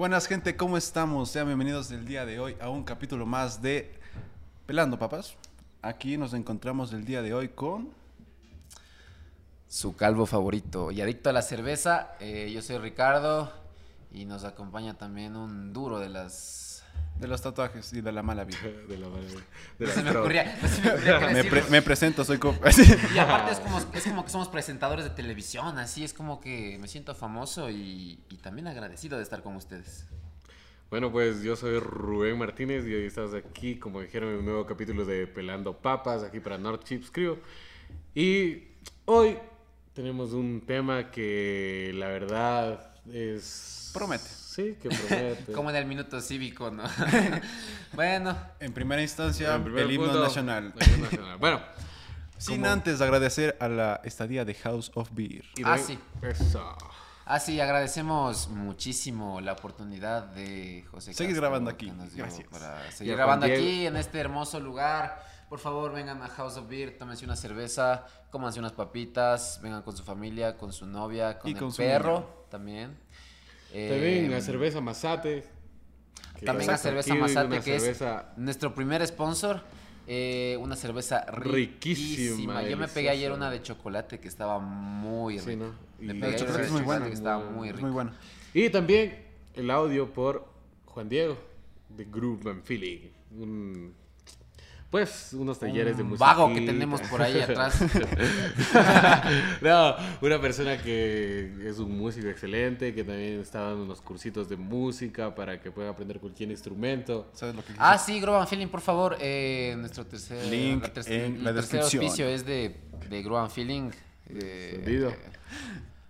Buenas gente, ¿cómo estamos? Sean bienvenidos el día de hoy a un capítulo más de Pelando Papas. Aquí nos encontramos el día de hoy con... Su calvo favorito y adicto a la cerveza. eh, yo soy Ricardo y nos acompaña también un duro de las... De los tatuajes y de la mala vida. De la mala- de No se me ocurría, no se me ocurría qué Me, decir. pre- me presento, soy... co- Y aparte es como, es como que somos presentadores de televisión, así es como que me siento famoso y, y también agradecido de estar con ustedes. Bueno, pues yo soy Rubén Martínez y hoy estamos aquí, como dijeron, en un nuevo capítulo de Pelando Papas, aquí para North Chips Crew. Y hoy tenemos un tema que la verdad es... Promete. Sí, que promete. Como en el minuto cívico, ¿no? bueno, En primera instancia, En primer el himno punto, nacional. el himno nacional. Bueno. Sin como- antes agradecer a la estadía de House of Beer. y Ah, de- sí. Eso. Ah, sí, agradecemos muchísimo la oportunidad de José Seguir Castro grabando aquí. Gracias. Para seguir grabando Juan aquí Diego. en este hermoso lugar. Por favor, vengan a House of Beer, tómense una cerveza, cómanse unas papitas, vengan con su familia, con su novia, con Y el con su perro niño. también. También Eh, la cerveza Masate. que También la Exacto, cerveza una que cerveza es nuestro primer sponsor. eh, una cerveza riquísima. Riquísima, Yo me pegué ayer una de chocolate que estaba muy Sí, rica. ¿no? Me Y- pegué chocolate una es muy buena. que estaba Muy- rica. muy. Y también el audio por Juan Diego de Groove and Feeling. Un, pues unos talleres de Un música. vago que tenemos por ahí atrás. no, una persona que es un músico excelente, que también está dando unos cursitos de música para que pueda aprender cualquier instrumento. ¿Sabes lo que Ah, sí, Groban Feeling, por favor. eh, nuestro tercer, Link la tercer- en el la tercer descripción. auspicio es de, de Groban Feeling. eh, Entendido.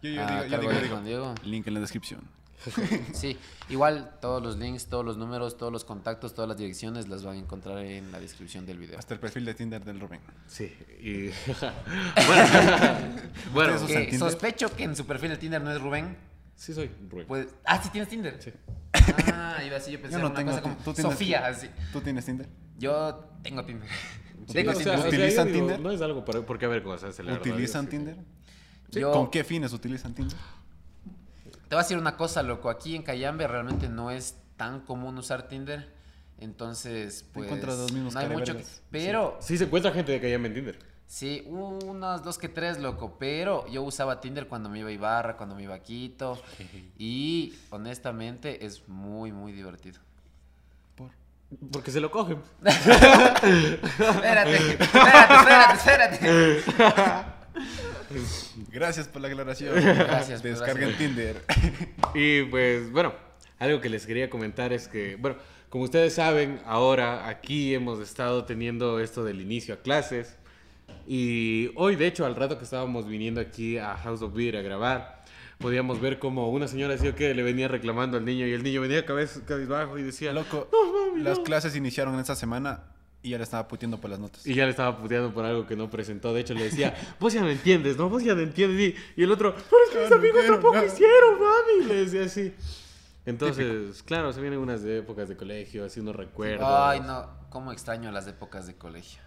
Yo, yo digo, yo digo, digo. Link en la descripción. Sí, igual todos los links, todos los números, todos los contactos, todas las direcciones las van a encontrar en la descripción del video. Hasta el perfil de Tinder del Rubén. Sí, y. bueno, bueno, sospecho que en su perfil de Tinder no es Rubén. sí soy Rubén. Pues, ah, sí tienes Tinder. Sí. Ah, iba así, yo pensé Yo no una tengo cosa como Ti- ¿tú tienes Sofía, así. ¿Tú tienes Tinder? Yo tengo Tinder. Sí, Tengo o sea, Tinder. o sea, yo ¿Utilizan digo, Tinder? No es algo por, por qué avergonzarse, la verdad, ¿Utilizan sí. Tinder? Yo- ¿Con qué fines utilizan Tinder? Te voy a decir una cosa, loco. Aquí en Cayambe realmente no es tan común usar Tinder. Entonces, pues. encuentras los mismos no hay mucho. que-. Pero, Sí, se encuentra gente de llama en Tinder. sí, unos dos que tres, loco. Pero yo usaba Tinder cuando me iba a Ibarra, cuando me iba a Quito. Y honestamente es muy, muy divertido. Por... Porque se lo cogen. Espérate, espérate, espérate, espérate. Gracias por la aclaración. Gracias, Descarguen. Tinder. Y pues, bueno, algo que les quería comentar es que, bueno, como ustedes saben, ahora aquí hemos estado teniendo esto del inicio a clases. Y hoy, de hecho, al rato que estábamos viniendo aquí a House of Beer a grabar, podíamos ver como una señora así que le venía reclamando al niño y el niño venía cabeza, cabizbajo y decía, Loco, No, mami, las no. clases iniciaron en esta semana y ya le estaba puteando por las notas. Y ya le estaba puteando por algo que no presentó. De hecho, le decía, vos ya no entiendes, ¿no? Vos ya no entiendes. Y, y el otro, pero es que mis Ya no amigos quiero, tampoco no". hicieron, mami. Le decía así. Entonces, claro, se vienen unas épocas de colegio, así unos recuerdos. Ay, no, cómo extraño las épocas de colegio.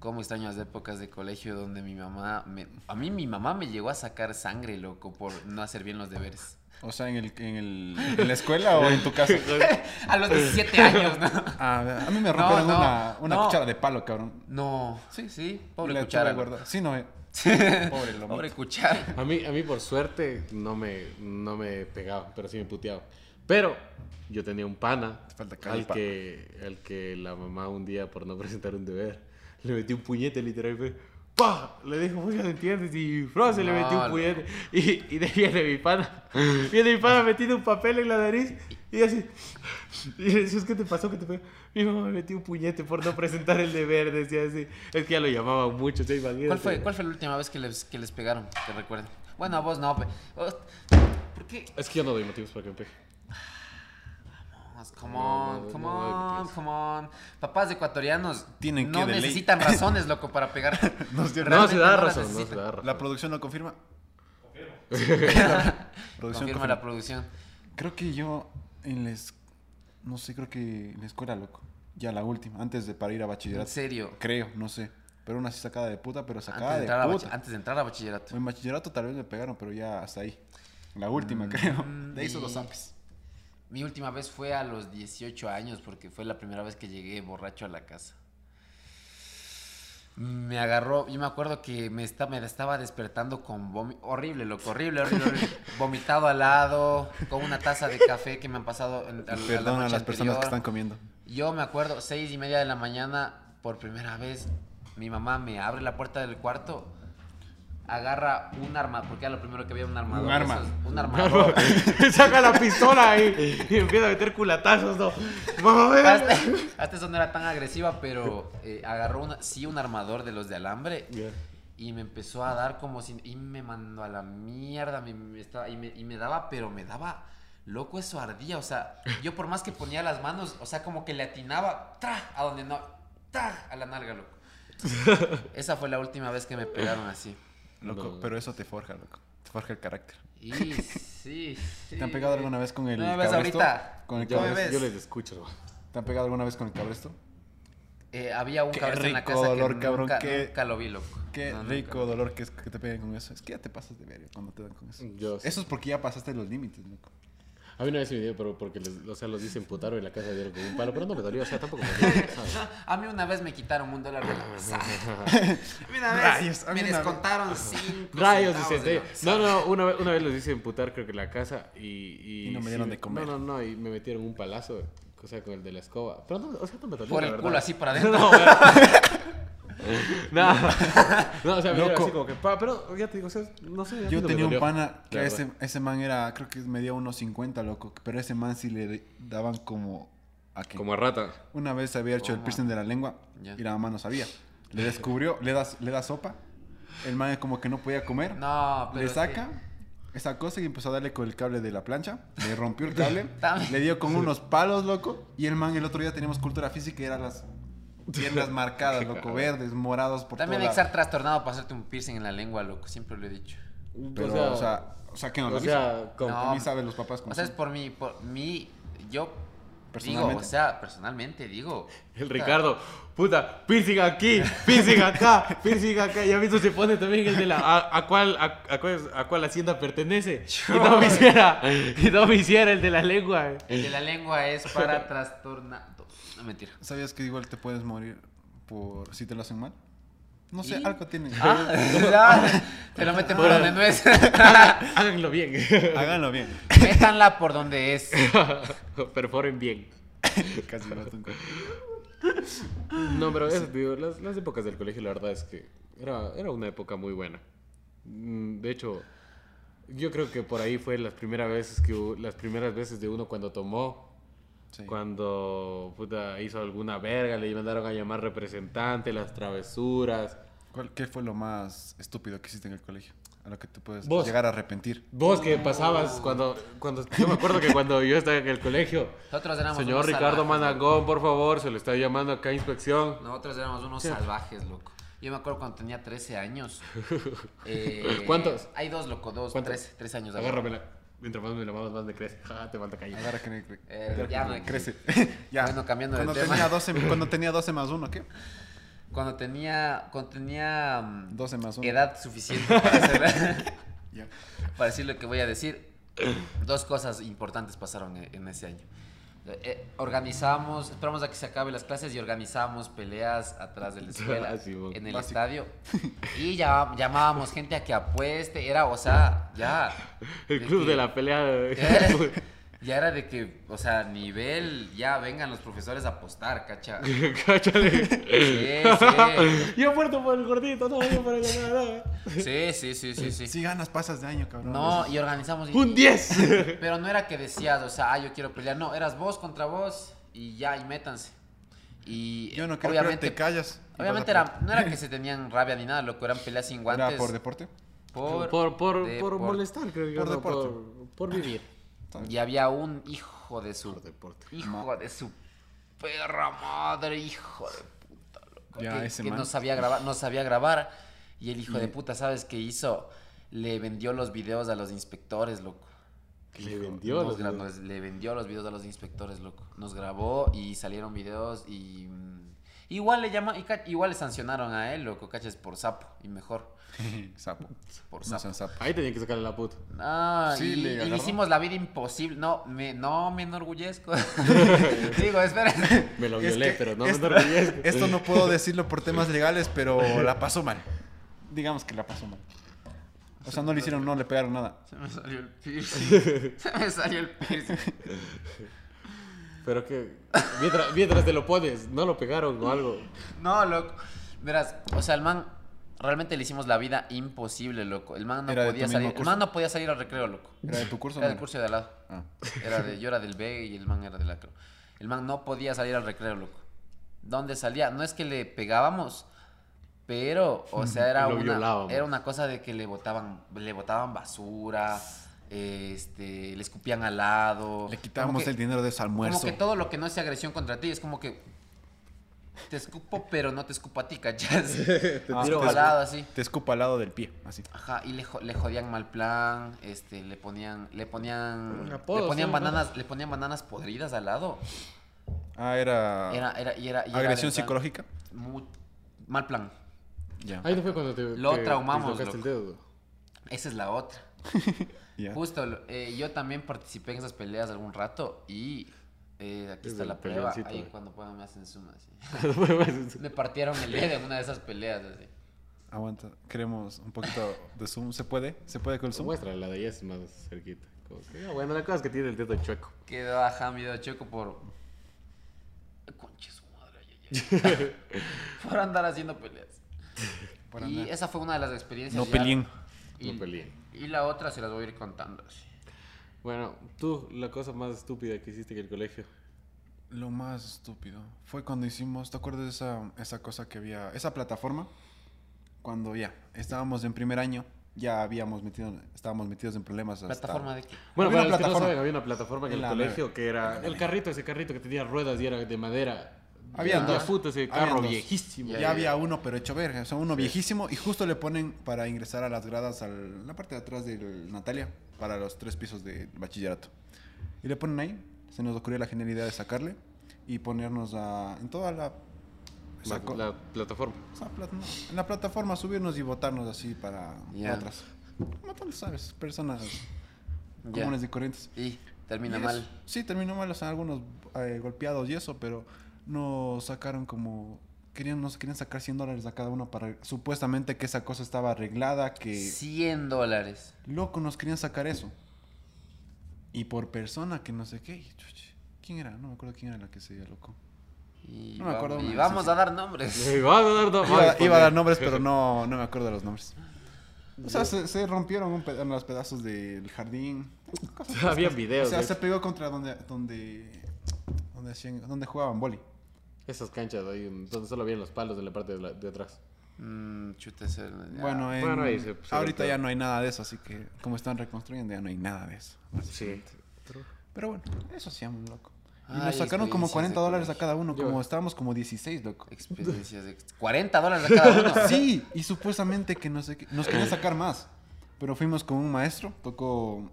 Cómo extraño las épocas de colegio donde mi mamá, me- a mí mi mamá me llegó a sacar sangre, loco, por no hacer bien los deberes. O sea, ¿en, el, en, el, en la escuela o en tu casa. A los 17 años, ¿no? A mí me rompieron no, una, una no. cuchara de palo, cabrón. No, sí, sí, Y pobre la cuchara. guardada. Sí, no, eh. Pobre. Pobre cuchara. A mí, a mí por suerte, no me, no me pegaba, pero sí me puteaba. Pero yo tenía un pana Te falta calle, al que, al que la mamá un día, por no presentar un deber, le metió un puñete literal. Fue, ¡Pah! Le dijo, no entiendes. Y Fro se le No, metió un no. puñete. Y, y de viene mi pana. Viene mi pana metiendo un papel en la nariz. Y así. Y le decía, ¿qué te pasó? ¿Qué te pegó? Mi mamá me metió un puñete por no presentar el deber. Decía así. Es que ya lo llamaban mucho. ¿sí? ¿Cuál fue, ¿Cuál fue la última vez que les, que les pegaron? Que recuerden. Bueno, a vos no. pe- vos- ¿Por qué? Es que yo no doy motivos para que me pegue. Come No, on, no, come no, no, on, come on. Papás ecuatorianos Tienen que no necesitan razones, loco, para pegar. No, se da no razón, no se da razón. ¿La producción lo confirma? Producción Confirma confirma. la producción. Creo que yo en la es- no sé, creo que en la escuela, loco. Ya la última, antes de para ir a En bachillerato. serio. Creo, no sé. Pero una sí sacada de puta, pero Antes sacada de, de, puta. antes de entrar a bachillerato. En bachillerato tal vez me pegaron, pero ya hasta ahí. La última, creo. De ahí son los y- zapes. Mi última vez fue a los 18 años porque fue la primera vez que llegué borracho a la casa. Me agarró, yo me acuerdo que me, está, me estaba despertando con vómito. Horrible, loco, horrible, horrible, horrible. Vomitado al lado, con una taza de café que me han pasado en, a, Perdón a, noche las personas que están comiendo. Yo me acuerdo, seis y media de la mañana, por primera vez, mi mamá me abre la puerta del cuarto, agarra un arma, porque era lo primero que había un armador. Un arma. un armador. Saca la pistola ahí y empieza a meter culatazos, ¿no? Hasta, hasta eso no era tan agresiva, pero eh, agarró una, sí un armador de los de alambre y me empezó a dar como si... Y me mandó a la mierda, me, me estaba, y, me, y me daba, pero me daba... Loco, eso ardía, o sea, yo por más que ponía las manos, o sea, como que le atinaba, ¡tra! A donde no, ¡tra! A la nalga, loco. Esa fue la última vez que me pegaron así. Loco, pero eso te forja, loco. Te forja el carácter. Y sí, sí. ¿Te han pegado alguna vez con el ¿No me ves cabresto? ahorita? Con el Yo, ¿Cómo me cabresto. ves? yo les escucho. ¿Te han pegado alguna vez con el cabresto? Eh, había un Qué cabresto en la rico casa dolor, que cabrón, nunca, qué- nunca lo vi, loco. Qué No, rico dolor que es que te peguen con eso. Es que ya te pasas de verga cuando te dan con eso. Yo sí. Eso es porque ya pasaste los límites, loco. A mí una vez me dio, pero porque les, o sea, los hice emputaron en la casa dieron con un palo, pero no me dolió, o sea, tampoco me dolió, ¿sabes? A mí una vez me quitaron un dólar de la mesada. A mí una vez Rayos, a mí me una vez- descontaron cinco Rayos, centavos dice, de la sí. mesada. No, no, una vez, una vez los hice emputar, creo que en la casa y... Y, Y no me sí dieron de comer. No, no, no, y me metieron un palazo, o sea, con el de la escoba. Pero no, o sea, no me dolió, Por el verdad. culo así para adentro. No. No, no, o sea, me dieron Loco. así como que, pa, pero ya te digo, o sea, no sé. Yo tenía un pana que la ese, ese man era, creo que medía unos 50, loco. Pero ese man sí le daban como... ¿A qué? Como a rata. Una vez se había hecho el piercing de la lengua y la mamá no sabía. Le descubrió, le das, le da sopa. El man como que no podía comer. No, pero le que- saca esa cosa y empezó a darle con el cable de la plancha. Le rompió el cable. Le dio con unos palos, loco. Y el man el otro día teníamos cultura física y eran las piernas marcadas, loco. Verdes, morados por También hay que estar trastornado para hacerte un piercing en la lengua, loco. Siempre lo he dicho. Pero, o sea, o sea, que no lo o sea, No. Mí saben los papás cómo O sea, es por mí, por mí, yo digo, Personalmente. o sea, personalmente digo. El Ricardo, puta, piercing aquí, piercing acá, piercing acá. Ya visto se pone también el de la. ¿A, a cuál, a, a cuál, a cuál hacienda pertenece? Y no me hiciera, y no me hiciera el de la lengua. El de la lengua es para trastornado. Mentira. ¿Sabías que igual te puedes morir por si te lo hacen mal? No sé, ¿Y? algo tiene. Ah, te lo meten por donde no es. Háganlo bien. Háganlo bien. Métanla por donde es. Perforen bien. Casi me No, pero eso, te digo, las, las épocas del colegio, la verdad es que era, era una época muy buena. Mm, De hecho, yo creo que por ahí fue las primeras veces que hubo- las primeras veces de uno cuando tomó, Sí. cuando puta, hizo alguna verga, le mandaron a llamar representante, las travesuras. ¿Cuál- ¿Qué fue lo más estúpido que hiciste en el colegio? A lo que te puedes Vos. llegar a arrepentir. Vos que pasabas cuando, cuando yo me acuerdo que cuando yo estaba en el colegio, Nosotros éramos señor unos Ricardo salvajes, Managón, por favor, se le está llamando acá a inspección. loco. Nosotros éramos unos Sí. salvajes, loco. Yo me acuerdo cuando tenía 13 años. Eh, ¿Cuántos? Hay dos, loco, dos, ¿Cuántos? 13, 13 años. Agárramela. Mientras más me la mamas, más me crece. Ja, te falta calle. Ahora que me cre- Eh, ya no- crece. ya. Bueno, cambiando de cuando tema. tenía 12, cuando tenía 12 más 1, ¿qué? Cuando tenía, cuando tenía mm, 12 más 1. edad suficiente para, hacer- Ya. para decir lo que voy a decir, dos cosas importantes pasaron en ese año. Eh, eh, organizamos, esperamos a que se acabe las clases y organizábamos peleas atrás de la escuela, Ah, sí, en el Básico. estadio. Y ya, llamábamos gente a que apueste, era, o sea, ya. El club que- de la pelea. Ya, ya era de que, o sea, nivel, ya vengan los profesores a apostar, cacha. Cáchale. Sí, sí. Yo muerto por el gordito, no, yo por el nada. Sí, sí, sí, sí, sí. Si ganas, pasas de año, cabrón. No, y organizamos. y- Un 10. Pero no era que decías, o sea, ah, yo quiero pelear. No, eras vos contra vos y ya, y métanse. Y Yo no quiero pelear, obviamente, te callas. obviamente era, no era que se tenían rabia ni nada, loco, eran peleas sin guantes. ¿Era por deporte? por, Por, por, molestar, creo yo. Por no, deporte. por, por Y había un hijo de su. Deporte. Hijo de su perra madre, hijo de puta, loco. Ya, que ese que man. no sabía grabar, no sabía grabar. Y el hijo de puta, ¿sabes qué hizo? Le vendió los videos a los inspectores, loco. Le vendió Nos los gra- videos. nos- le vendió los videos a los inspectores, loco. Nos grabó y salieron videos y... mm, Igual le llama, y ca- igual le sancionaron a él, loco, cachas, por sapo, y mejor, Sapo. por No sapo. sapo. Ahí tenía que sacarle la puta. No, Sí, y, le y le agarró. hicimos la vida imposible. No, me, no me enorgullezco. Digo, espera. Me lo Es violé, que pero no me enorgullezco. esto no puedo decirlo por temas legales, pero la pasó mal. Digamos que la pasó mal. O sea, no le hicieron, no le pegaron nada. Se me salió el piercing. Se me salió el piercing. Pero que. Mientras, mientras te lo pones, no lo pegaron o algo. No, loco. Verás, o sea, el man realmente le hicimos la vida imposible, loco. El man no ¿Era de tu podía salir. El man no podía salir al recreo, loco. ¿Era de tu curso? Era del curso de al lado. Ah. Era de, yo era del B y el man era del acro. El man no podía salir al recreo, loco. ¿Dónde salía? No es que le pegábamos, pero, o sea, era una, era una cosa de que le botaban, le botaban basura, este, le escupían al lado. Le quitábamos el dinero de ese almuerzo. Como que todo lo que no sea agresión contra ti es como que te escupo, pero no te escupo a ti, ¿cachas? te Ah, tiro te al lado así. Te escupa al lado del pie, así. Ajá, y le, le jodían mal plan, este, le ponían, le ponían, le ponían sí, bananas, le ponían bananas podridas al lado. Ah, era, Era, era, y era, y agresión psicológica. mu- mal plan. Ya. Ahí no fue cuando te. Lo te- te traumamos, el dedo. Esa es la otra. Ya. Justo, eh, yo también participé en esas peleas algún rato y eh, aquí Es está la prueba. Ahí eh. cuando puedan me hacen zoom así. Me partieron el dedo en una de esas peleas así. Aguanta. Queremos un poquito de zoom. ¿Se puede? ¿Se puede con el zoom? Muestra la de ella es más cerquita. Como que, ah, bueno, la cosa es que tiene el dedo chueco. Quedó ajá mi dedo choco por. Conche su madre, ay, ay, ay. por andar haciendo peleas. Por y andar. esa fue una de las experiencias. No ya- peleen. Y, No peleen. y la otra se las voy a ir contando así. Bueno, tú, la cosa más estúpida que hiciste en el colegio. Lo más estúpido fue cuando hicimos, ¿te acuerdas de esa, esa cosa que había, esa plataforma? Cuando ya estábamos en primer año, ya habíamos metido, estábamos metidos en problemas. hasta- ¿Plataforma de qué? Bueno, Había para una los que no plataforma. saben, había una plataforma en el la colegio que era el carrito, ese carrito que tenía ruedas y era de madera. Había dos. puto ese carro dos. viejísimo. Ya, Ya, ya, había uno, pero hecho verga, o sea, uno viejísimo, y justo le ponen para ingresar a las gradas, a la parte de atrás de Natalia, para los tres pisos de bachillerato. Y le ponen ahí, se nos ocurrió la genial idea de sacarle y ponernos a, en toda la... La, saco- la plataforma. o sea, plat- no, en la plataforma subirnos y botarnos así para otras. Como tú lo sabes, personas comunes y corrientes. Y termina Y mal. Sí, terminó mal, o sea, algunos eh, golpeados y eso, pero nos sacaron como... Querían, nos querían sacar 100 dólares a cada uno para... Supuestamente que esa cosa estaba arreglada, que... 100 dólares. Loco, nos querían sacar eso. Y por persona, que no sé qué. y ¿Quién era? No me acuerdo quién era la que se dio loco. Y, No me acuerdo vamos, y vamos a dar nombres. Eh, va a dar dos- Iba, a dar nombres, pero no, no me acuerdo de los nombres. O sea, se, se rompieron un los pedazos del jardín. Cosas, Había cosas. videos O sea, se pegó contra donde, donde, donde, hacían- donde jugaban boli. Esas canchas ahí donde solo habían los palos de la parte de, la- de atrás. Mm, ya. Bueno, en- Bueno, ahí se- se ahorita ya no hay nada de eso, así que como están reconstruyendo ya no hay nada de eso. Sí. Pero bueno, eso hacíamos, loco. Y Ay, nos sacaron como experiencias 40 de dólares a cada uno, Yo- como estábamos como 16, loco. Experiencias de 40 dólares a cada uno. Sí, y supuestamente que no sé qué, nos querían sacar más. Pero fuimos con un maestro, tocó,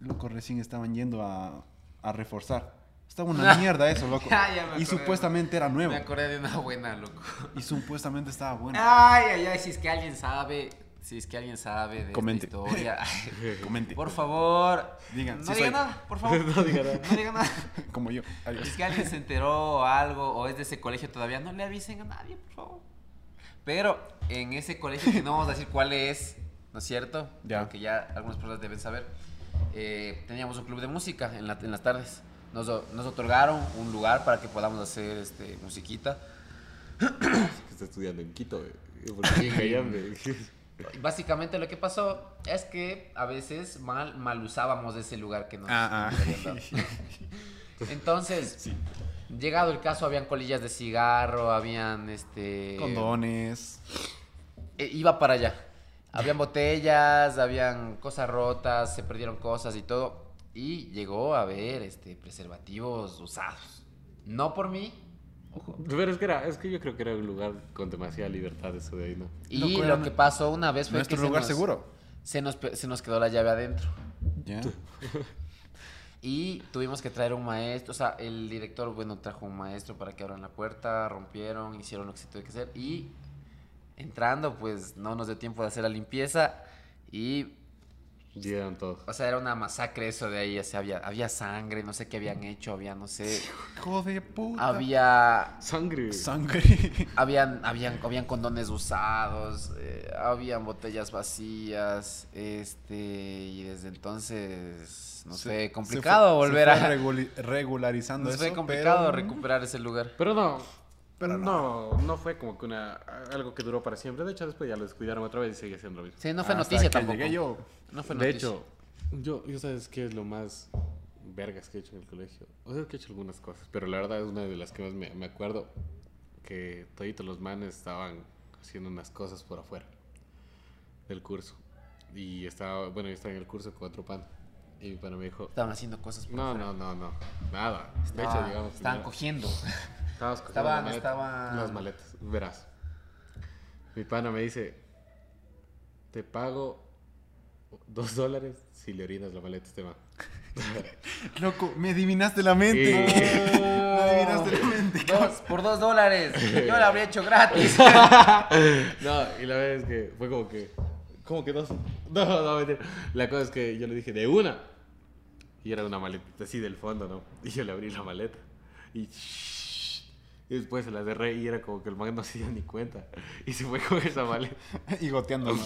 loco, recién estaban yendo a, a reforzar. Estaba una mierda eso, loco. Ya, ya me y acordé. supuestamente era nuevo. Me acordé de una buena, loco. Y supuestamente estaba bueno. Ay, ay, ay, si es que alguien sabe, si es que alguien sabe de Comente. esta historia. Comente. Por favor, Digan, no sí diga soy. nada, por favor. No diga nada. No diga nada. Como yo. Adiós. Si es que alguien se enteró o algo, o es de ese colegio todavía, no le avisen a nadie, por favor. Pero en ese colegio, que no vamos a decir cuál es, ¿no es cierto? Ya. Porque ya algunas personas deben saber. eh, teníamos un club de música en, la- en las tardes. Nos, otorgaron un lugar para que podamos hacer este, musiquita. Que está estudiando en Quito, eh, Básicamente lo que pasó es que a veces mal, mal usábamos ese lugar que nos, Ah, ah. Entonces, llegado el caso, habían colillas de cigarro, habían este. Condones. eh, iba para allá. Habían botellas, habían cosas rotas, se perdieron cosas y todo. Y llegó a haber este, preservativos usados. No por mí. Ojo. Pero es que, era, es que yo creo que era un lugar con demasiada libertad eso de ahí, ¿no? Y lo que pasó una vez fue Nuestro que se lugar nos- seguro. Se nos, se nos quedó la llave adentro. Ya. Y tuvimos que traer un maestro, o sea, el director, bueno, trajo un maestro para que abran la puerta, rompieron, hicieron lo que se tuvo que hacer. Y entrando, pues no nos dio tiempo de hacer la limpieza. Y Dieron todo. o sea, era una masacre eso de ahí. O sea, había, había sangre, no sé qué habían hecho, había, no sé. Hijo de puta. Había. Sangre. Sangre. Habían, habían, habían condones usados, eh, habían botellas vacías, este, y desde entonces, no Se- sé, se complicado fue- volver se a... fue reguli- regularizando fue eso, complicado pero- recuperar ese lugar. Pero no. Pero no, no fue como que una algo que duró para siempre. De hecho, después ya lo descuidaron otra vez y sigue siendo lo mismo. Sí, no fue Hasta noticia que tampoco. llegué yo. No fue de noticia. hecho, yo, yo sabes qué es lo más vergas que he hecho en el colegio. O sea, que he hecho algunas cosas, pero la verdad es una de las que más me, me acuerdo que toditos los manes estaban haciendo unas cosas por afuera del curso. Y estaba, bueno, yo estaba en el curso con otro pan. Y mi pana me dijo, Estaban haciendo cosas por no, fuera. no, no, no, nada. De hecho, Estaban- digamos, Estaban primero- cogiendo. Estabas cogiendo Estaban- la maleta, estaban- las maletas, verás. Mi pana me dice, te pago dos dólares si le orinas la maleta a este man. Loco, me adivinaste la mente. Sí. me adivinaste la mente. Dos, por dos dólares. Yo la habría hecho gratis. no, y la verdad es que fue como que, como que dos, no, no, mentira. La cosa es que yo le dije, de una. Y era una maletita así del fondo, ¿no? Y yo le abrí la maleta. Y, y después se la cerré y era como que el man no se dio ni cuenta. Y se fue con esa maleta. y goteando. ¿no?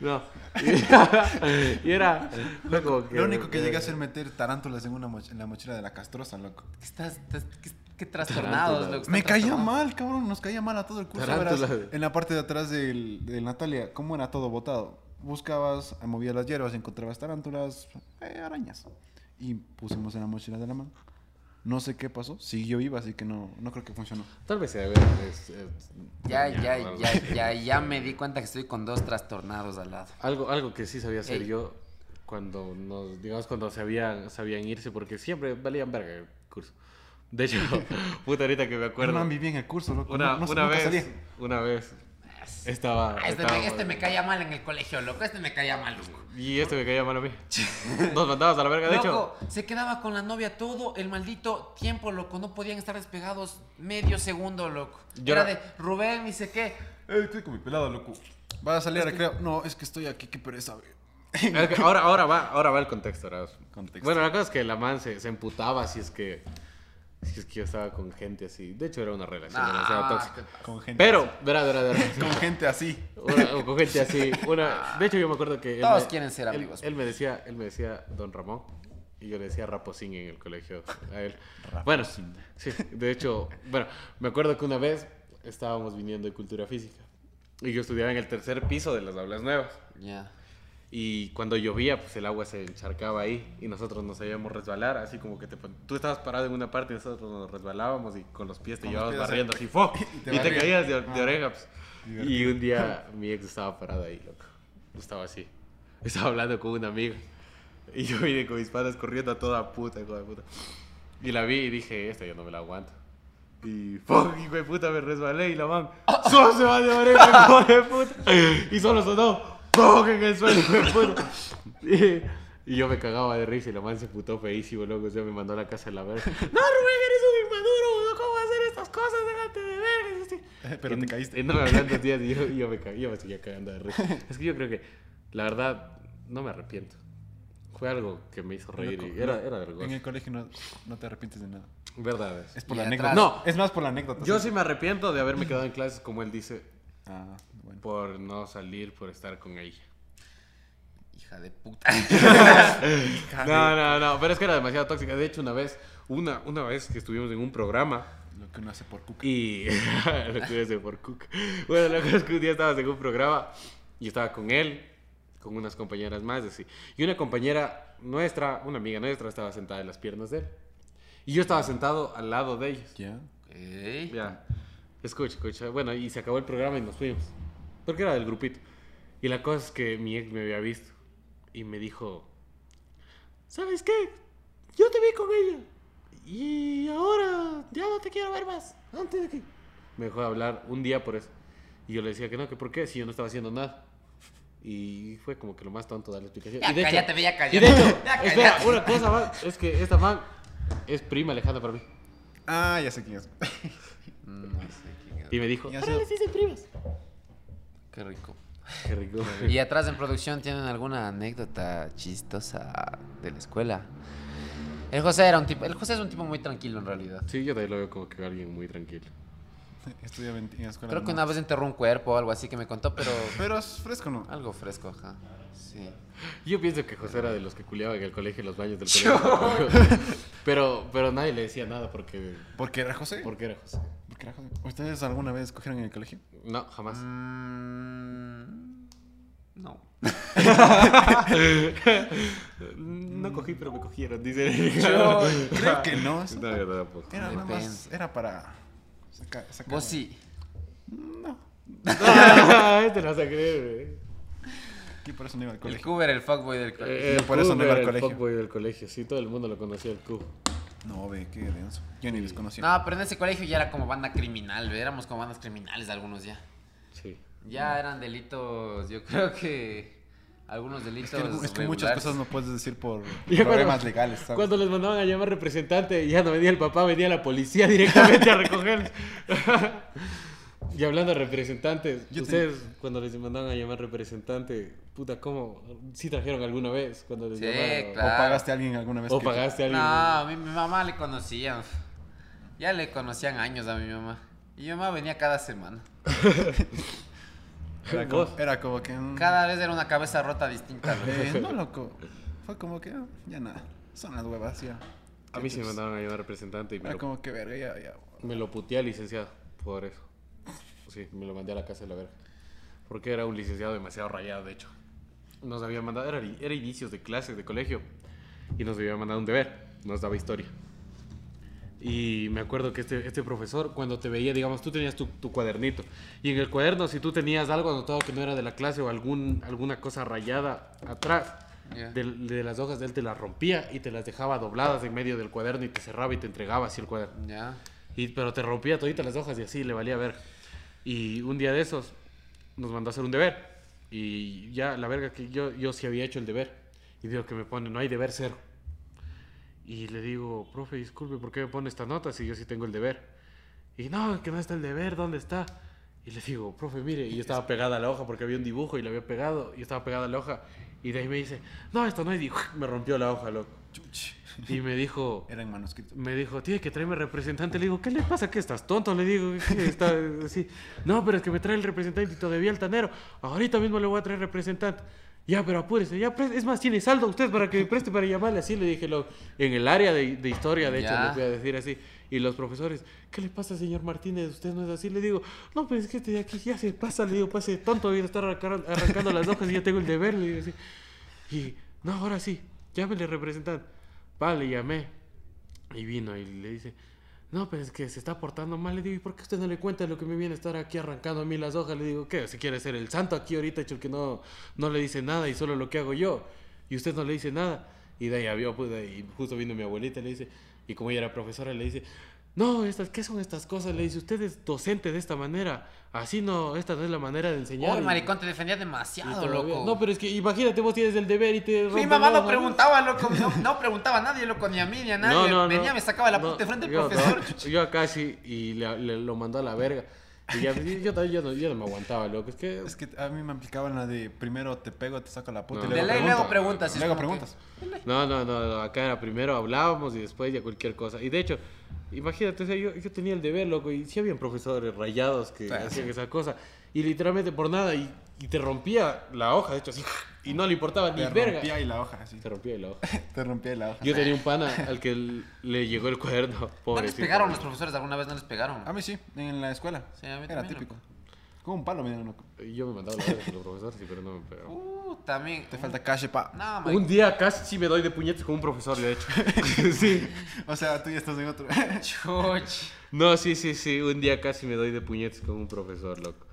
No. Y, era. fue como Lo único que llegué a hacer meter tarántulas en, una moch- en la mochila de la castrosa, loco. Estás, estás- qué, qué trastornados, loco, Me caía mal, cabrón. Nos caía mal a todo el curso. Verás, en la parte de atrás del, del Natalia, ¿cómo era todo botado? Buscabas, movías las hierbas, encontrabas tarántulas, eh, arañas. Y pusimos en la mochila de la mano. No sé qué pasó. Siguió viva, así que no, no creo que funcionó. Tal vez sea. Es, es- Ya, ya, ya, ya, ya, ya me di cuenta que estoy con dos trastornados al lado. Algo, algo que sí sabía hacer Ey. yo cuando nos, digamos, cuando sabían, sabían irse, porque siempre valían verga el curso. De hecho, puta, ahorita que me acuerdo. No viví en el curso, loco. Una, no, no, una vez, salía. una vez, estaba. Ah, Este, me, este me caía mal en el colegio, loco. Este me caía mal, loco. Y este me caía mal a mí. Nos mandabas a la verga, de hecho. Loco, se quedaba con la novia todo el maldito tiempo, loco. No podían estar despegados medio segundo, loco. Yo Era no- de Rubén, dice qué. Eh, estoy con mi pelado, loco. ¿Vas a salir a recreo? No, es que estoy aquí, qué pereza, güey. Es que ahora, ahora, va, ahora va el contexto. ahora. Contexto. Bueno, la cosa es que la man se, se emputaba si es que. Si es que yo estaba con gente así. De hecho, era una relación demasiado Ah, tóxica. Con gente Pero, verá, verá, verá. así. Con gente así. Una- o con gente así. Una, de hecho, yo me acuerdo que. él Todos me- quieren ser amigos. Él, me decía, él me decía Don Ramón. Y yo le decía Raposín en el colegio a él. Bueno, sí, de hecho, bueno, me acuerdo que una vez estábamos viniendo de cultura física. Y yo estudiaba en el tercer piso de las aulas nuevas. Ya. Y cuando llovía, pues el agua se encharcaba ahí y nosotros nos sabíamos resbalar, así como que te tú estabas parado en una parte y nosotros nos resbalábamos y con los pies te llevabas barriendo así. ¡fo! Y Y te te, barrían. caías de, de Ah. oreja. pues. Y un día mi ex estaba parada ahí, loco. Estaba así. Estaba hablando con una amiga. Y yo vine con mis padres corriendo a toda puta, hijo de puta. Y la vi y dije, esta yo no me la aguanto. Y fuck, hijo de puta, me resbalé y la man solo se va de oreja, hijo de puta. Y solo sonó fuck en el suelo, puta. Y, yo me cagaba de risa y la man se putó feísimo, loco. O sea, me mandó a la casa de la verga. No, Rubén, eres un inmaduro, ¿cómo vas a hacer estas cosas? Déjate de verga. Así. Pero Y- te caíste. y no dos días y yo, y yo me, yo me seguía cagando de risa. Es que yo creo que, la verdad, no me arrepiento. Fue algo que me hizo reír y era, no, era vergonzoso. En el colegio no, no te arrepientes de nada. Verdad es. Es por Y la atrás- anécdota. No. Es más por la anécdota. Yo sí me arrepiento de haberme quedado en clases, como él dice, Ah. Por no salir, por estar con ella. Hija de puta. No, no, no, pero es que era demasiado tóxica. De hecho, una vez, una, una vez que estuvimos en un programa Lo que uno hace por cuca. y... lo que hice por Cook. Bueno, la cosa es que un día estabas en un programa y estaba con él, con unas compañeras más, así. Y una compañera nuestra, una amiga nuestra, estaba sentada en las piernas de él. Y yo estaba sentado al lado de ellos. Ya. Ok. Ya. Escucha, escucha. Bueno, y se acabó el programa y nos fuimos. Porque era del grupito. Y la cosa es que mi ex me había visto. Y me dijo, ¿sabes qué? Yo te vi con ella. Y ahora ya no te quiero ver más. Antes de que... Me dejó de hablar un día por eso. Y yo le decía que no, que por qué, si yo no estaba haciendo nada. Y fue como que lo más tonto dar la explicación. Ya y de hecho- cállate, ve, ya y cállate. de hecho, Ya espera, una cosa más, es que esta man es prima lejana para mí. Ah, ya sé quién es. No sé quién es. Y me dijo, "Ahora les dicen primas. Qué rico. Qué rico. Y atrás en producción tienen alguna anécdota chistosa de la escuela. El José era un tipo, el José es un tipo muy tranquilo en realidad. Sí, yo también lo veo como que alguien muy tranquilo. Estudiaba en, en la escuela. Creo que una vez enterró un cuerpo o algo así que me contó, pero Pero es fresco, ¿no? algo fresco, ajá. Sí. Yo pienso que José era de los que culiaban en el colegio en los baños del colegio. pero, pero nadie le decía nada porque, Porque era José. porque era José. José. ¿Ustedes alguna vez cogieron en el colegio? No, jamás. Mm, no. No cogí, pero me cogieron, dice. Yo creo que no. eso No, yo tampoco. Era nada más. Era para. Sacar, sacar- Vos sí. No. este no vas a creer, Y por eso no iba al El colegio. Cuber, el fuckboy del colegio. güey. El por eso no iba al Cooper, el colegio. fuckboy del colegio. Sí, todo el mundo lo conocía, el Q. No, ve, qué denso. Yo ni les conocía. No, pero en ese colegio ya era como banda criminal, ¿ve? éramos como bandas criminales algunos ya. Sí. Ya eran delitos, yo creo que algunos Es delitos. que, es que muchas cosas no puedes decir por Ya problemas cuando- legales, ¿sabes? Cuando les mandaban a llamar representante, ya no venía el papá, venía la policía directamente a recogerlos. Y hablando de representantes, Yo te- ustedes cuando les mandaban a llamar representante, puta, ¿cómo? ¿Sí trajeron alguna vez cuando les Sí, llamaron? claro. ¿O pagaste a alguien alguna vez? ¿O que- pagaste a alguien? No, a mí, mi mamá le conocían. Ya le conocían años a mi mamá. Y mi mamá venía cada semana. Era como, ¿Vos? era como que. Cada vez era una cabeza rota distinta. loco. eh, no, loco. Fue como que. ya nada. Son las huevas, ya. A mí sí me mandaban a llamar representante y me Era lo, como que verga, ya, ya. me lo puteé al licenciado por eso. Sí, me lo mandé a la casa de la verga. Porque era un licenciado demasiado rayado, de hecho. Nos había mandado, era, era inicios de clases de colegio, y nos había mandado un deber, nos daba historia. Y me acuerdo que este, este profesor, cuando te veía, digamos, tú tenías tu, tu cuadernito, y en el cuaderno, si tú tenías algo anotado que no era de la clase o algún, alguna cosa rayada atrás, Ya. de, de las hojas de él te las rompía y te las dejaba dobladas en medio del cuaderno y te cerraba y te entregaba así el cuaderno. Ya. Y, pero te rompía toditas las hojas y así le valía ver. Y un día de esos nos mandó a hacer un deber. Y ya la verga que yo, yo sí había hecho el deber. Y digo que me pone, no hay deber cero. Y le digo, profe, disculpe, ¿por qué me pone esta nota si yo sí tengo el deber? Y no, que no está el deber, ¿dónde está? Y le digo, profe, mire, y yo estaba pegada a la hoja porque había un dibujo y le había pegado, y estaba pegada a la hoja. Y de ahí me dice, no, esto no es dibujo. Me rompió la hoja, loco. Y me dijo, Era en manuscrito. me dijo, tiene que traerme representante. Le digo, ¿qué le pasa? ¿Qué estás tonto? Le digo, ¿qué está así? No, pero es que me trae el representante y todavía altanero. Ahorita mismo le voy a traer representante. Ya, pero apúrese, ya, pre- es más, tiene saldo usted para que me preste para llamarle. Así le dije, lo, en el área de, de historia, de hecho, le voy a decir así. Y los profesores, ¿qué le pasa, señor Martínez? Usted no es así. Le digo, no, pero es que este de aquí ya se pasa. Le digo, pase tonto, voy a estar arrancando las hojas y ya tengo el deber. Le digo así. Y, no, ahora sí, llámele representante. Vale, llamé. Y vino y le dice, no, pero es que se está portando mal. Le digo, ¿y por qué usted no le cuenta lo que me viene a estar aquí arrancando a mí las hojas? Le digo, ¿qué? ¿Se quiere ser el santo aquí ahorita, hecho que no, no le dice nada y solo lo que hago yo? Y usted no le dice nada. Y de ahí había, pues, ahí justo vino mi abuelita y le dice, y como ella era profesora, le dice, no, estas, ¿qué son estas cosas? Le dice, usted es docente de esta manera. Así no, esta no es la manera de enseñar. Uy, maricón, te defendía demasiado, loco. No, pero es que imagínate, vos tienes el deber y te... Mi mamá no preguntaba, loco. No, no preguntaba a nadie, loco, ni a mí, ni a nadie. Venía, me sacaba la no, puta de frente el yo, profesor. no, yo acá sí, y le, le- lo mandó a la verga. Y ya, yo, también, yo, no, yo no me aguantaba, loco. Es que. Es que a mí me aplicaban la de primero te pego, te saco la puta No. y De ley, luego preguntas. Luego que- preguntas. No, no, no, no, acá era primero hablábamos y después ya cualquier cosa. Y de hecho, imagínate, o sea, yo, yo tenía el deber, loco, y sí habían profesores rayados que Sí, hacían sí. esa cosa. Y literalmente por nada, y, y te rompía la hoja, de hecho, así, y no le importaba ni Te verga. rompía ahí la hoja, así. Te rompía la hoja. Te rompía la hoja. Yo tenía un pana al que le llegó el cuaderno, ¿No les pegaron los profesores alguna vez? ¿No les pegaron? A mí sí, en la escuela. Sí, a mí Era también, típico. loco. Como un palo, mira, loco. Y Yo me mandaba la verga con los profesores, sí, pero no me pegaron. Uh, también. Te falta calle, pa. No, Un maricón. día casi sí me doy de puñetes con un profesor, de hecho. sí. O sea, tú ya estás en otro. Chuch. No, sí, sí, sí. Un día casi me doy de puñetes con un profesor, loco.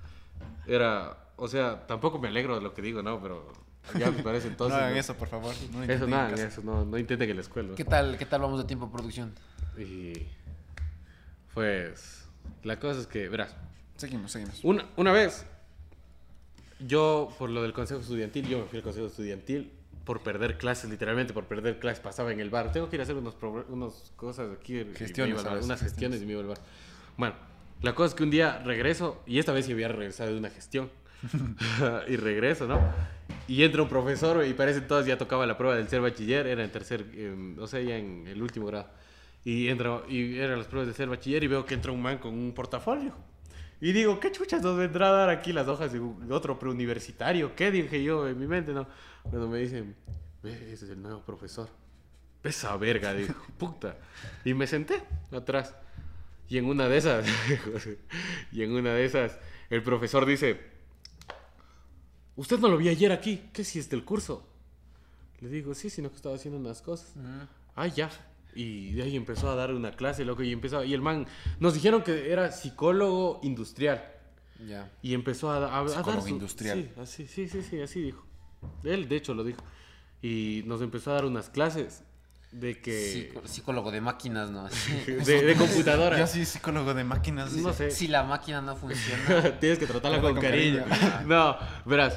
Era, o sea, tampoco me alegro de lo que digo, ¿no? Pero ya me parece entonces. no hagan ¿no? eso, por favor. No Eso nada, en eso no, no intenten en la escuela. ¿Qué tal, ¿Qué tal vamos de tiempo de producción? Y pues, la cosa es que, verás, Seguimos, seguimos. una, una vez yo, por lo del consejo estudiantil, yo me fui al consejo estudiantil por perder clases, literalmente por perder clases, pasaba en el bar. Tengo que ir a hacer unos, unos cosas aquí. Gestiones, unas gestiones y me iba al bar. Bueno, la cosa es que un día regreso, y esta vez sí había regresado de una gestión. y regreso, ¿no? Y entra un profesor, y parece todos ya tocaba la prueba del ser bachiller, era en tercer, eh, o sea, ya en el último grado. Y entra, y eran las pruebas de ser bachiller, y veo que entra un man con un portafolio. Y digo, ¿qué chuchas nos vendrá a dar aquí las hojas de otro preuniversitario? ¿Qué dije yo en mi mente? No. Cuando me dicen, ese es el nuevo profesor. Esa verga, digo, puta. Y me senté atrás. Y en una de esas, y en una de esas, el profesor dice, ¿usted no lo vi ayer aquí? ¿Qué si es del curso? Le digo, sí, sino que estaba haciendo unas cosas. Ah, ya. Y de ahí empezó a dar una clase, loco, y empezó, y el man, nos dijeron que era psicólogo industrial. Ya. Y empezó a, a- a dar Psicólogo su- industrial. Sí, así, sí, sí, sí, así dijo. Él, de hecho, lo dijo. Y nos empezó a dar unas clases de que... Psico- psicólogo de máquinas, ¿no? De, de computadora. Yo soy psicólogo de máquinas. No sé. Si la máquina no funciona. Tienes que tratarla Trata con, con cariño. cariño. no, verás.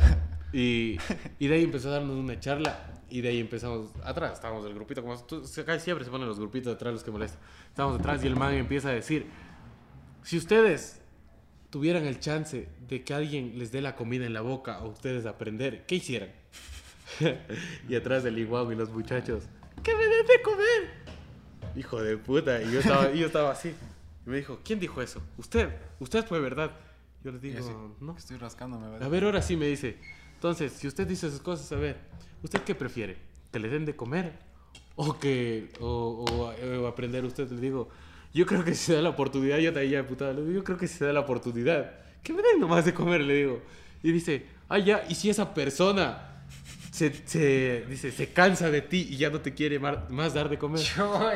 Y, y de ahí empezó a darnos una charla. Y de ahí empezamos atrás. Estábamos el grupito. Como tú- acá siempre se ponen los grupitos atrás los que molestan. Estábamos atrás y el man empieza a decir: Si ustedes tuvieran el chance de que alguien les dé la comida en la boca a ustedes aprender, ¿qué hicieran? y atrás del igual y los muchachos: ¡Que me den de comer! Hijo de puta. Y yo estaba, y yo estaba así. Y me dijo: ¿Quién dijo eso? Usted. Usted fue verdad. Yo le Y así, digo: No. Estoy rascándome, A ¿verdad? ver, ahora sí me dice. Entonces, si usted dice esas cosas, a ver, ¿usted qué prefiere? ¿Que le den de comer? ¿O que o, o- o aprender usted? Le digo, yo creo que si se da la oportunidad, yo te ya putada, le digo, yo creo que si se da la oportunidad, que me den nomás de comer, le digo. Y dice, ah, ya, y si esa persona se, se- dice, se cansa de ti y ya no te quiere mar- más dar de comer.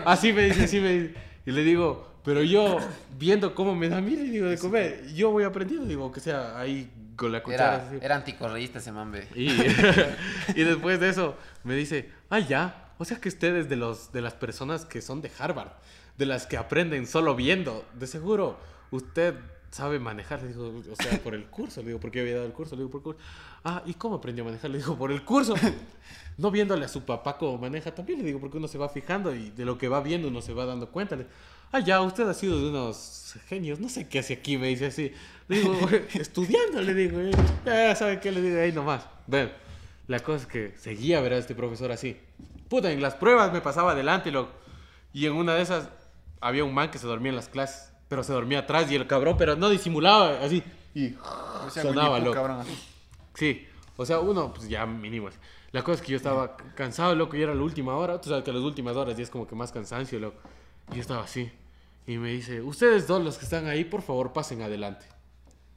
Así me dice, así me dice. Y le digo, pero yo, viendo cómo me da a mí, le digo, de comer, yo voy aprendiendo, digo, que sea ahí con la cuchara. Era, así. era anticorreísta ese mambe. Y, y después de eso me dice, ah, ya, o sea que usted es de, los, de las personas que son de Harvard, de las que aprenden solo viendo, de seguro usted sabe manejar, le digo, o sea, por el curso, le digo, ¿por qué había dado el curso? Le digo, por el curso. Ah, ¿y cómo aprendió a manejar? Le digo, por el curso. No viéndole a su papá cómo maneja también, le digo, porque uno se va fijando y de lo que va viendo uno se va dando cuenta. Le- ah, ya, usted ha sido de unos genios, no sé qué hace aquí, me dice así. Le digo, estudiando, le digo, ya sabe qué le digo ahí nomás. Ven, la cosa es que seguía, verás, este profesor así. Puta, en las pruebas me pasaba adelante, loco. Y en una de esas había un man que se dormía en las clases, pero se dormía atrás y el cabrón, pero no disimulaba, así. Y O sea, sonaba, loco. cabrón, así. Sí, o sea, uno, pues ya mínimo. La cosa es que yo estaba cansado, loco, y era la última hora. Tú sabes que las últimas horas ya es como que más cansancio, loco. Y yo estaba así. Y me dice, ustedes dos, los que están ahí, por favor, pasen adelante.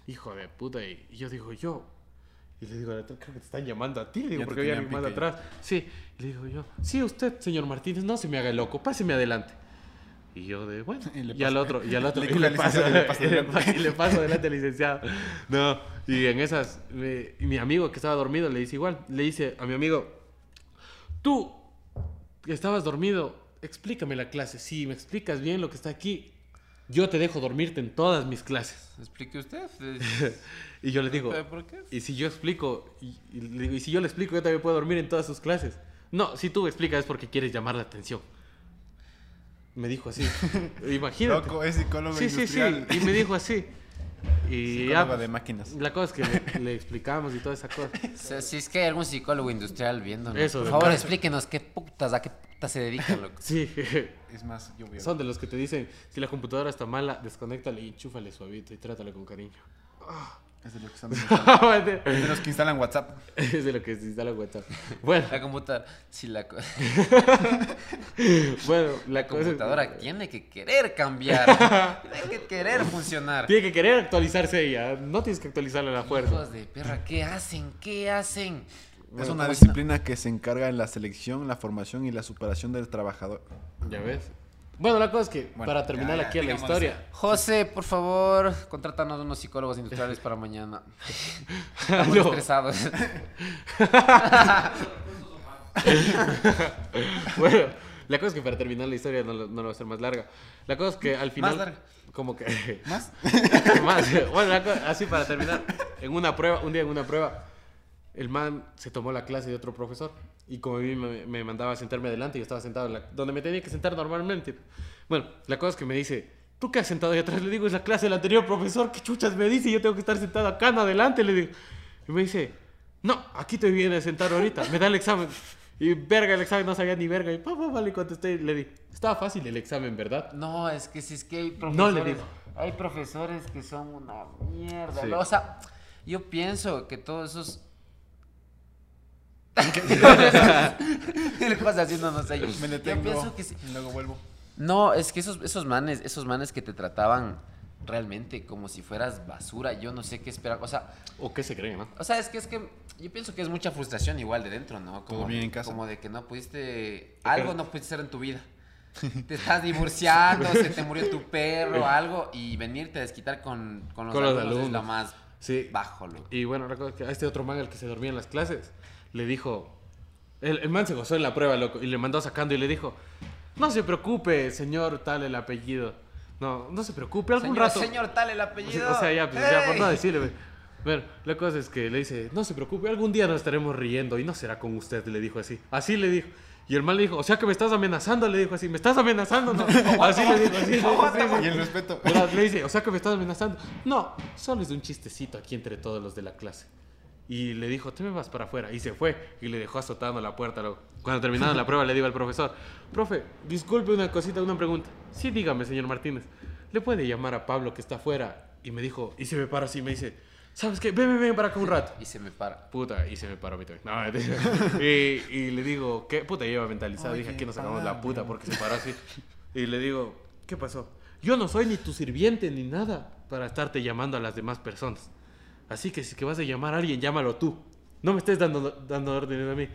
Hijo de puta. Y, y yo digo, yo. Y le digo, creo que te están llamando a ti, le digo, Ya porque había alguien más atrás. Sí, y le digo yo, sí, usted, señor Martínez, no se me haga loco, páseme adelante. Y yo de, bueno, Y y, le al pasa- otro, y al otro, le y le, al paso, y le y adelante. y le paso adelante al licenciado. No, y en esas, me- y mi amigo que estaba dormido le dice igual, le dice a mi amigo, tú que estabas dormido, explícame la clase. Si me explicas bien lo que está aquí, yo te dejo dormirte en todas mis clases. ¿Explique usted? Y yo le digo, ¿Pero por qué? y si yo explico, y, y y si yo le explico, yo también puedo dormir en todas sus clases. No, si tú me explicas es porque quieres llamar la atención. Me dijo así. Imagínate. Loco, es psicólogo sí, sí, sí. industrial. Y me dijo así. Y ya, Psicólogo de máquinas. la cosa es que le, le explicamos y toda esa cosa. Si, si es que hay algún psicólogo industrial viéndonos, Eso, por favor explíquenos qué putas, a qué putas se dedican, loco. Sí. Es más, yo veo. Son de los que te dicen, si la computadora está mala, desconéctale y enchúfale suavito y trátala con cariño. Es de los que, están es es de los que instalan WhatsApp. de lo que se instala WhatsApp. Bueno, La computadora, si la, co- bueno, la, la cosa es- computadora tiene que querer cambiar, tiene que querer funcionar. Tiene que querer actualizarse ella. No tienes que actualizarla a la fuerza. Hijos de perra, ¿qué hacen? ¿Qué hacen? Es Bueno, una si no- disciplina que se encarga en la selección, la formación y la superación del trabajador. Ya ves. Bueno, la cosa es que Bueno, para terminar ya, ya, aquí la digamos historia. José, por favor, contrátanos unos psicólogos industriales para mañana. Estamos estresados. Bueno, La cosa es que para terminar la historia no, lo- no la voy a hacer más larga. La cosa es que al final... larga. Como que... ¿Más? más. Bueno, la cosa- así para terminar. En una prueba, un día en una prueba, el man se tomó la clase de otro profesor. Y como a mí me, me mandaba a sentarme adelante, yo estaba sentado la- donde me tenía que sentar normalmente. Bueno, la cosa es que me dice, ¿tú qué has sentado ahí atrás? Le digo, es la clase del anterior profesor, ¿qué chuchas me dice? Yo tengo que estar sentado acá, no adelante, le digo. Y me dice, no, aquí te viene a sentar ahorita, me da el examen. Y verga, el examen no sabía ni verga. Y pa, pa, pa, le contesté y le di, estaba fácil el examen, ¿verdad? No, es que si es que hay No profesores. le digo. Hay profesores que son una mierda. Sí. ¿no? O sea, yo pienso que todos esos. ¿Qué le pasa haciendo? No sé. Yo, Me yo detengo pienso que sí. y luego vuelvo. No, es que esos, esos manes, esos manes que te trataban realmente como si fueras basura, yo no sé qué esperar. O sea, ¿O qué se creen, no? o sea, es que es que yo pienso que es mucha frustración igual de dentro, ¿no? Como, Todo bien en casa. Como de que no pudiste, algo no pudiste hacer en tu vida. Te estás divorciando, se te murió tu perro, algo, y venirte a desquitar con, con los Con los alumnos, es lo más Sí. bajo, loco. Y bueno, recuerdo que a este otro man, el que se dormía en las clases, le dijo. El, el man se gozó en la prueba, loco, y le mandó sacando y le dijo: No se preocupe, señor tal el apellido. No, no se preocupe, algún Señor, rato. señor tal el apellido. O sea, ya, pues, ya por no decirle. Bueno, la cosa es que le dice: No se preocupe, algún día nos estaremos riendo y no será con usted, le dijo así. Así le dijo. Y el man le dijo: O sea que me estás amenazando, le dijo así. ¿Me estás amenazando? No. Así le dijo, así. le dijo, sí, sí. Y el respeto. Le dice, o sea que me estás amenazando. No, solo es un chistecito aquí entre todos los de la clase. Y le dijo, te me vas para afuera. Y se fue y le dejó azotando la puerta. Cuando terminaron la prueba le digo al profesor, profe, disculpe una cosita, una pregunta. Sí, dígame, señor Martínez. ¿Le puede llamar a Pablo que está afuera? Y me dijo, y se me para así me dice, ¿sabes qué? Ven, ven, ven para acá un rato. Y se me para. Puta, y se me paró a mí también. No, y, y le digo, ¿qué? Puta, lleva mentalizado. Dije, aquí nos sacamos la puta porque se paró así. Y le digo, ¿qué pasó? Yo no soy ni tu sirviente ni nada para estarte llamando a las demás personas. Así que si que vas a llamar a alguien, llámalo tú. No me estés dando, dando órdenes a mí.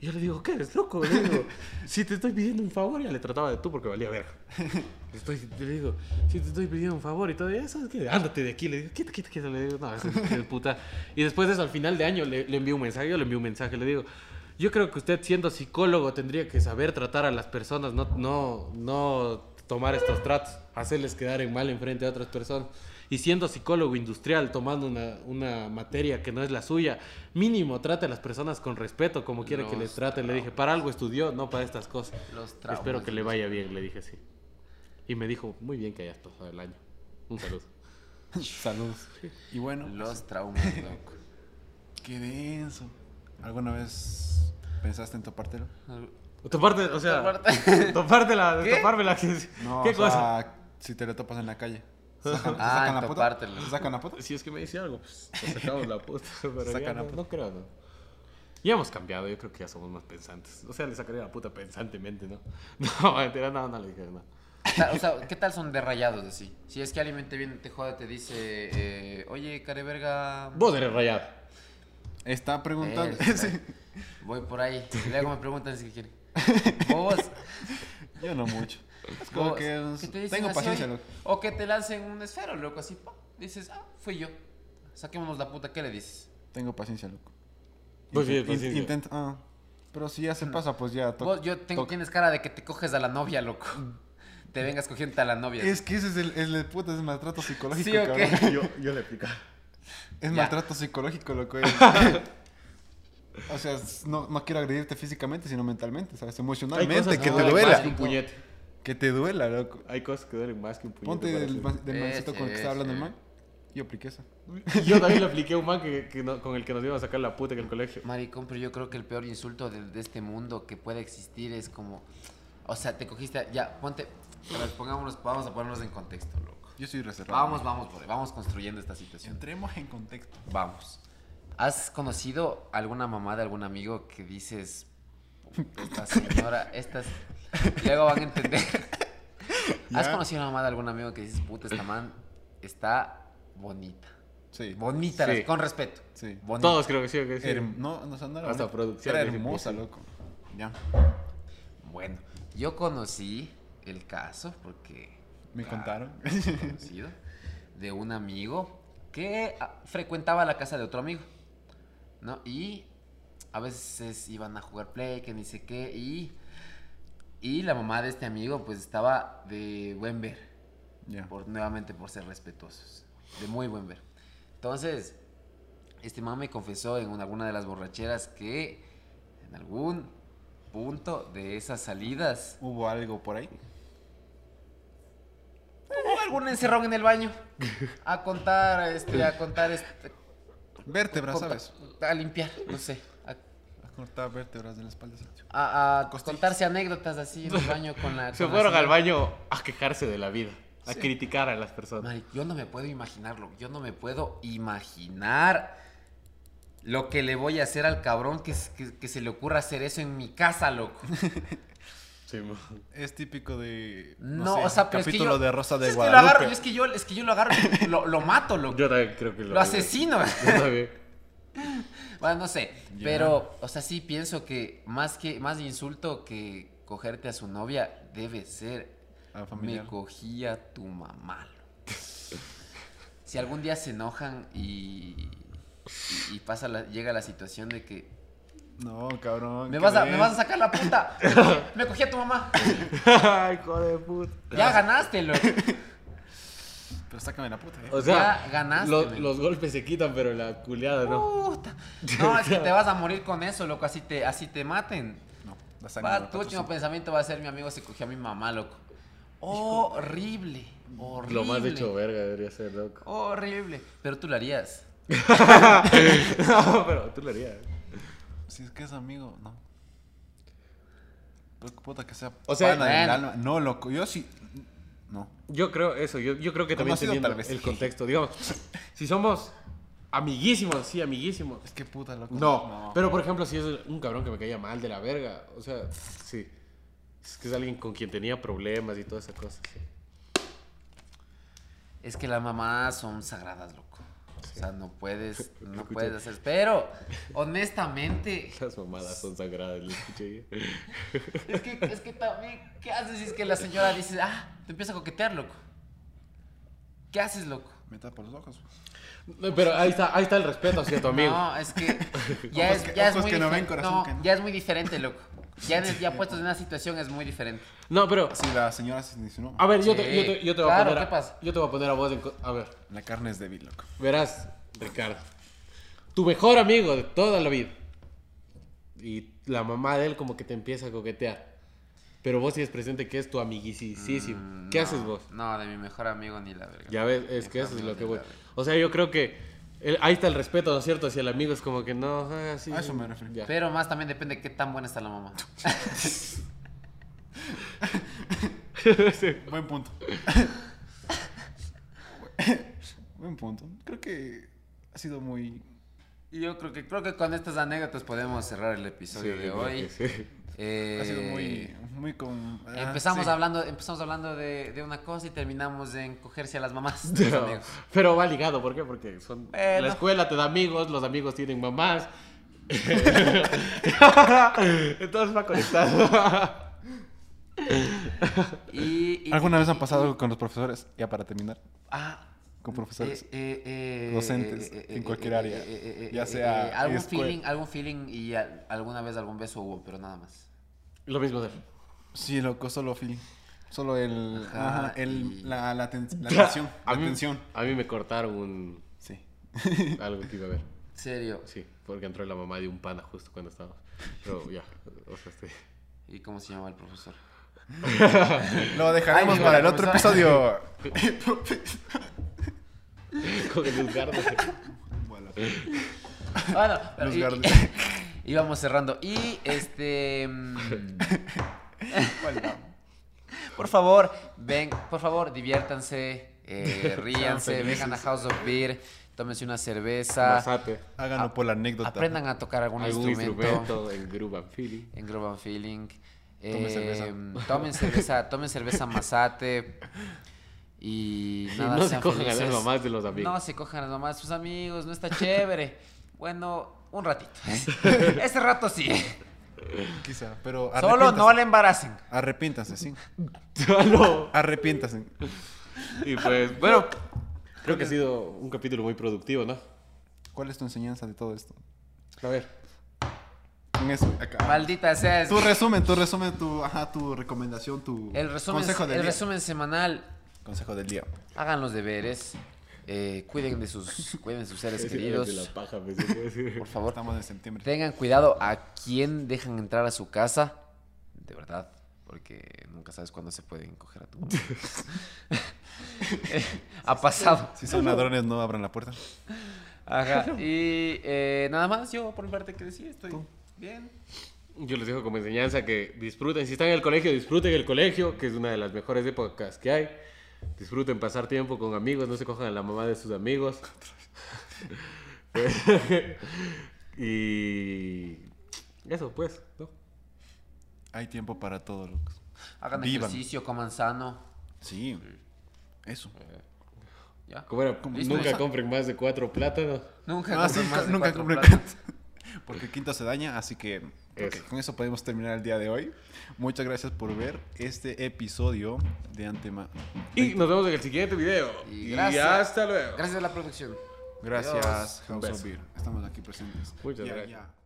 Y yo le digo, ¿qué eres loco? Le digo, si te estoy pidiendo un favor, ya le trataba de tú porque valía verga. Le Estoy, le digo, si te estoy pidiendo un favor y todo eso, es ándate de aquí. Le digo, quita, quita, quita. Le digo, no, es de puta. Y después de eso, al final de año, le, le envío un mensaje. Yo le envío un mensaje. Le digo, yo creo que usted, siendo psicólogo, tendría que saber tratar a las personas, no, no, no tomar estos tratos, hacerles quedar en mal enfrente a otras personas. Y siendo psicólogo industrial, tomando una, una materia que no es la suya, mínimo trate a las personas con respeto, como quiere que les trate. Le dije, para algo estudió, no para estas cosas. Los traumas. Espero que le vaya bien, le dije así. Y me dijo, muy bien que hayas pasado el año. Un saludo. Saludos. Y bueno, Los traumas, loco. qué denso. ¿Alguna vez pensaste en topártelo? Toparte, o sea, Toparte. topártela, ¿Qué? topármela. ¿Qué, No, ¿Qué o cosa? sea, si te lo topas en la calle. ¿Te sacan, Ah, sacan en la puta? topártelo. ¿Te sacan la puta? Si es que me dice algo, pues te sacamos la puta. Pero Sacan ya la no, puta. no creo, no. Ya hemos cambiado, yo creo que ya somos más pensantes. O sea, le sacaría la puta pensantemente, ¿no? No, mentira, no, no le dije nada. Ta- O sea, ¿qué tal son de rayados así? Si es que alguien te viene, te jode, te dice, eh, oye, careverga. Vos eres rayado. Está preguntando. Eh, Sí. Voy por ahí. Y luego me preguntan si quieren. Vos. Yo no mucho. Es como que es- que te dicen tengo así, paciencia, loco. O que te lancen un esfero, loco, así. pa, Dices, ah, fui yo. Saquémonos la puta, ¿qué le dices? Tengo paciencia, loco. Pues sí, Intent- paciencia. in- intento- ah, pero si ya se pasa, pues ya toca. Yo tengo, tienes cara de que te coges a la novia, loco. Te vengas cogiendo a la novia. Es que ese es el, el, el puta, es maltrato psicológico, ¿Sí o cabrón. Yo, yo le explicaba. Es Ya. maltrato psicológico, loco. es- o sea, no, no quiero agredirte físicamente, sino mentalmente, ¿sabes? Emocionalmente, que que te duela. un puñete. Que te duela, loco. Hay cosas que duelen más que un puñete. Ponte del Sí, mancito con el que estaba hablando el man. Yo apliqué esa. Yo también le apliqué a un man que, que no- con el que nos íbamos a sacar la puta en el colegio. Maricón, pero yo creo que el peor insulto de, de este mundo que puede existir es como. O sea, te cogiste. Ya, ponte. a ver, pongámonos, vamos a ponernos en contexto, loco. Yo soy reservado. Vamos, vamos, por vamos construyendo esta situación. Entremos en contexto. Vamos. ¿Has conocido alguna mamá de algún amigo que dices, esta señora, estas... Luego van a entender. ¿Has conocido una mamá de algún amigo que dices, puta, esta man está bonita? Sí. Bonita, Sí. con respeto. Sí. Bonita. Todos creo que sí, que sí. Herm- no, no, no era Hasta producción Era hermosa, sí. loco. Ya. Bueno, yo conocí el caso porque... Me contaron. conocido de un amigo que ah, frecuentaba la casa de otro amigo, ¿no? Y a veces iban a jugar play, que ni sé qué, y Y la mamá de este amigo, pues estaba de buen ver. Por, nuevamente por ser respetuosos. De muy buen ver. Entonces, este man me confesó en una- alguna de las borracheras que en algún punto de esas salidas ¿Hubo algo por ahí? hubo algún encerrón en el baño. A contar, este, a contar, este, Vértebras, conta- ¿sabes? A limpiar, no sé. Cortar vértebras de la espalda. A- contarse anécdotas así en el baño con la. Se con la fueron al baño a quejarse de la vida, a criticar a las personas. Mari, yo no me puedo imaginarlo. Yo no me puedo imaginar lo que le voy a hacer al cabrón que, s- que- que se le ocurra hacer eso en mi casa, loco. Sí. Es típico de. No, sé, o sea, pero es que capítulo yo, de Rosa de es que lo Guadalupe. agarro, es que yo, es que yo lo agarro, y lo, lo mato, loco. Yo también creo que lo lo asesino. Yo también. Bueno, no sé, pero, o sea, sí pienso que más que más insulto que cogerte a su novia debe ser me cogía tu mamá. loco". si algún día se enojan y, y, y pasa la- llega la situación de que No, cabrón. me ¿qué vas, a, me vas a sacar la puta, me cogí a tu mamá. Ay, hijo de puta. Ya ganaste, loco. Pero sácame la puta. eh. O sea, Ya ganaste, Los, golpes se quitan, pero la culeada no. Puta. No, es que te vas a morir con eso, loco, así te, así te maten. No, la sangre Va, tu último pensamiento va a ser mi amigo se cogió a mi mamá, loco. Horrible, horrible. Lo más hecho verga debería ser, loco. Horrible. Pero tú lo harías. no, pero tú lo harías. Si es que es amigo, no. Pues puta que sea O sea, pana del alma. No, loco. Yo sí. No. Yo creo eso, yo, yo creo que también teniendo el contexto. Digamos, si somos amiguísimos, sí, amiguísimos. Es que puta, loco. No, pero por ejemplo, si es un cabrón que me caía mal de la verga, o sea, sí. Es que es alguien con quien tenía problemas y toda esa cosa. sí. Es que las mamás son sagradas, loco. O sea, no puedes, no Escucha. puedes hacer. Pero, honestamente, Las mamadas son sagradas, le escuché. es que, es que también, ¿qué haces si es que la señora dice, ah, te empieza a coquetear, loco? ¿Qué haces, loco? Me tapa los ojos. No, pero ahí está, ahí está el respeto hacia tu amigo. No, es que ya Ojos es, que- ya es ojos muy que no ven, difer- corazón no, que no. ya es muy diferente, loco. Ya, en el- ya puestos en una situación es muy diferente. No, pero Si la señora se insinuó. a ver, yo, te, Sí, yo, te, yo te voy claro, a poner ¿qué a, pasa? yo te voy a poner a vos en co- a ver, La carne es débil, loco. verás, Ricardo. Tu mejor amigo de toda la vida. Y la mamá de él como que te empieza a coquetear. Pero vos tienes presente que es tu amiguisísimo. Mm, ¿Qué no, haces vos? No, de mi mejor amigo ni la verga. Ya ves, es Mi que eso es lo que voy. O sea, yo creo que el- ahí está el respeto, ¿no es cierto? Hacia el amigo es como que no, ah, sí, A eso me refiero. ya. Pero más también depende de qué tan buena está la mamá. Buen punto. Buen punto. Creo que ha sido muy. Y yo creo que creo que con estas anécdotas podemos cerrar el Sí, episodio de creo hoy. Eh, Ha sido muy. Muy con. ah, Empezamos sí. hablando, empezamos hablando de, de una cosa y terminamos en cogerse a las mamás. de los Pero, amigos. pero va ligado, ¿por qué? Porque son Bueno. la escuela te da amigos, los amigos tienen mamás. Entonces va conectado. Y, y- ¿Alguna vez han pasado algo con los profesores? Ya para terminar. Ah, Con profesores. eh, eh, eh, docentes, eh, en cualquier eh, área, eh, eh, eh, ya sea eh, algún escuela. feeling, algún feeling y alguna vez algún beso hubo, pero nada más. Lo mismo de Sí, loco, solo feeling. Solo el. Ajá, Ajá, el, y- la, la, ten- la tensión. a La mí, tensión. A mí me cortaron un Sí. algo que iba a ver. Serio. Sí, porque entró la mamá de un pana justo cuando estábamos. Pero ya, o sea, este. ¿Y cómo se llama el profesor? Lo dejaremos Ay, para el otro episodio. Con el Luzgardo. Bueno. Bueno, pero Íbamos cerrando. Y este. mm, Por favor, ven, por favor, diviértanse, eh, ríanse, vengan a. House of Beer, tómense una cerveza, Masate. Háganlo por la anécdota. aprendan a tocar algún, Algún instrumento, instrumento en Groove and Feeling. en Groove and Feeling. Tomen Eh, cerveza. Tomen cerveza, tomen cerveza Masate. Y nada, no se cojan a las mamás de los amigos. No se cojan a las mamás de sus amigos, no está chévere. Bueno, un ratito. Ese rato sí. Quizá, pero Solo no le embaracen. Arrepiéntanse, sí. Solo. Arrepiéntase. Y pues, bueno, creo que ha sido un capítulo muy productivo, ¿no? ¿Cuál es tu enseñanza de todo esto? A ver. con eso. acá. Maldita sea. Tu resumen, tu resumen, tu, ajá, tu recomendación, tu El resumen, consejo del el día. resumen semanal. Consejo del día. Hagan los deberes. Eh, cuiden de sus, cuiden sus seres Es queridos. de la paja, decir. Por favor. Estamos en septiembre. Tengan cuidado a quién dejan entrar a su casa. De verdad. Porque nunca sabes cuándo se pueden coger a tu mamá. Eh, ha pasado. Si son ladrones, no abran la puerta. Ajá. Y eh, nada más, yo por mi parte que decir, estoy bien. Yo les dejo como enseñanza que disfruten, si están en el colegio, disfruten el colegio, que es una de las mejores épocas que hay. Disfruten pasar tiempo con amigos, no se cojan a la mamá de sus amigos. y eso pues, ¿no? Hay tiempo para todo, locos. Hagan Vivan. ejercicio, coman sano. Sí. Eso. ¿Ya? Era, Listo. nunca compren más de cuatro plátanos. Nunca Ah, sí, compren más de nunca cuatro compren platos. Porque el quinto se daña, así que con eso podemos terminar el día de hoy. Muchas gracias por ver este episodio de Antema. Y nos vemos en el siguiente video. Y Y, gracias. hasta luego. Gracias a la producción. Gracias, Adiós. House of Beer. Estamos aquí presentes. Muchas gracias.